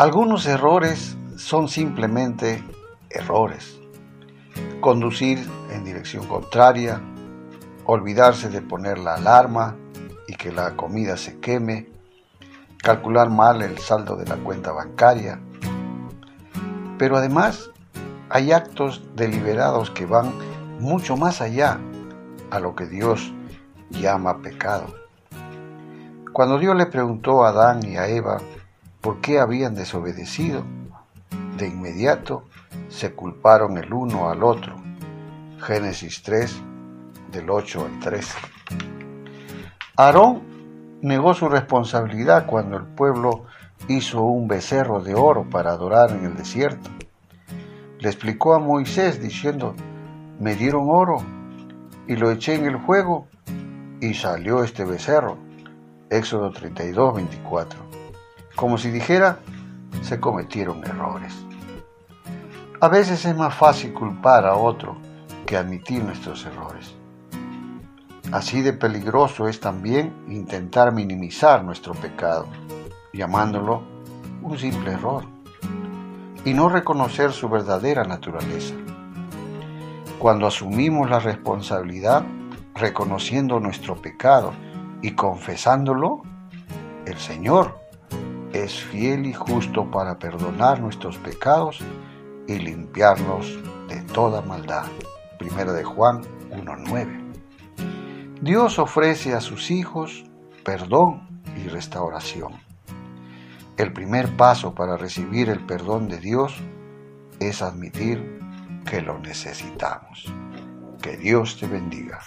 Algunos errores son simplemente errores. Conducir en dirección contraria, olvidarse de poner la alarma y que la comida se queme, calcular mal el saldo de la cuenta bancaria. Pero además hay actos deliberados que van mucho más allá a lo que Dios llama pecado. Cuando Dios le preguntó a Adán y a Eva por qué habían desobedecido, de inmediato se culparon el uno al otro. Génesis 3, del 8 al 13. Aarón negó su responsabilidad cuando el pueblo hizo un becerro de oro para adorar en el desierto. Le explicó a Moisés diciendo, me dieron oro y lo eché en el fuego y salió este becerro. Éxodo 32, 24. Como si dijera, se cometieron errores. A veces es más fácil culpar a otro que admitir nuestros errores. Así de peligroso es también intentar minimizar nuestro pecado, llamándolo un simple error, y no reconocer su verdadera naturaleza. Cuando asumimos la responsabilidad, reconociendo nuestro pecado y confesándolo, el Señor es fiel y justo para perdonar nuestros pecados y limpiarnos de toda maldad. Primera de Juan 1.9. Dios ofrece a sus hijos perdón y restauración. El primer paso para recibir el perdón de Dios es admitir que lo necesitamos. Que Dios te bendiga.